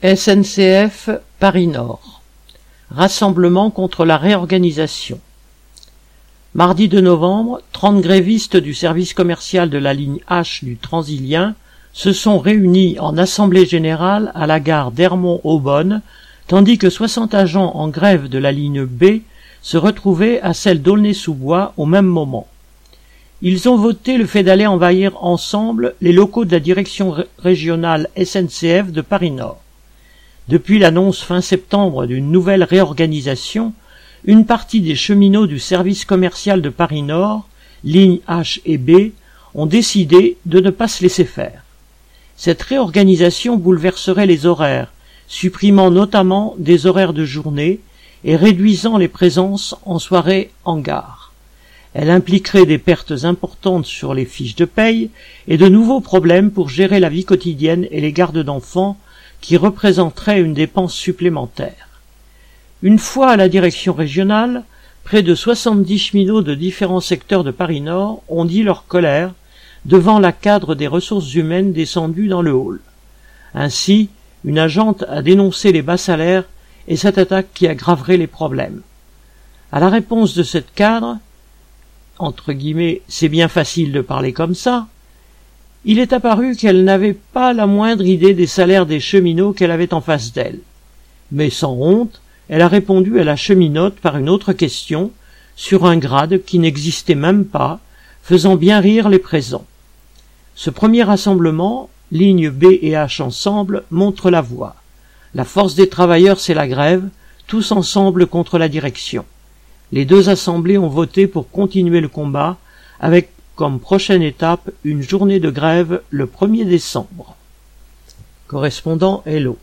SNCF Paris-Nord Rassemblement contre la réorganisation Mardi 2 novembre, 30 grévistes du service commercial de la ligne H du Transilien se sont réunis en assemblée générale à la gare d'Hermont-Aubonne, tandis que 60 agents en grève de la ligne B se retrouvaient à celle d'Aulnay-sous-Bois au même moment. Ils ont voté le fait d'aller envahir ensemble les locaux de la direction régionale SNCF de Paris-Nord. Depuis l'annonce fin septembre d'une nouvelle réorganisation, une partie des cheminots du service commercial de Paris-Nord, lignes H et B, ont décidé de ne pas se laisser faire. Cette réorganisation bouleverserait les horaires, supprimant notamment des horaires de journée et réduisant les présences en soirée en gare. Elle impliquerait des pertes importantes sur les fiches de paye et de nouveaux problèmes pour gérer la vie quotidienne et les gardes d'enfants qui représenteraient une dépense supplémentaire. Une fois à la direction régionale, près de soixante-dix cheminots de différents secteurs de Paris Nord ont dit leur colère devant la cadre des ressources humaines descendue dans le hall. Ainsi, une agente a dénoncé les bas salaires et cette attaque qui aggraverait les problèmes. À la réponse de cette cadre, entre guillemets, c'est bien facile de parler comme ça, il est apparu qu'elle n'avait pas la moindre idée des salaires des cheminots qu'elle avait en face d'elle. Mais sans honte, elle a répondu à la cheminote par une autre question, sur un grade qui n'existait même pas, faisant bien rire les présents. Ce premier rassemblement, lignes B et H ensemble, montre la voie. La force des travailleurs, c'est la grève, tous ensemble contre la direction. Les deux assemblées ont voté pour continuer le combat, avec comme prochaine étape une journée de grève le 1er décembre. Correspondant Hello.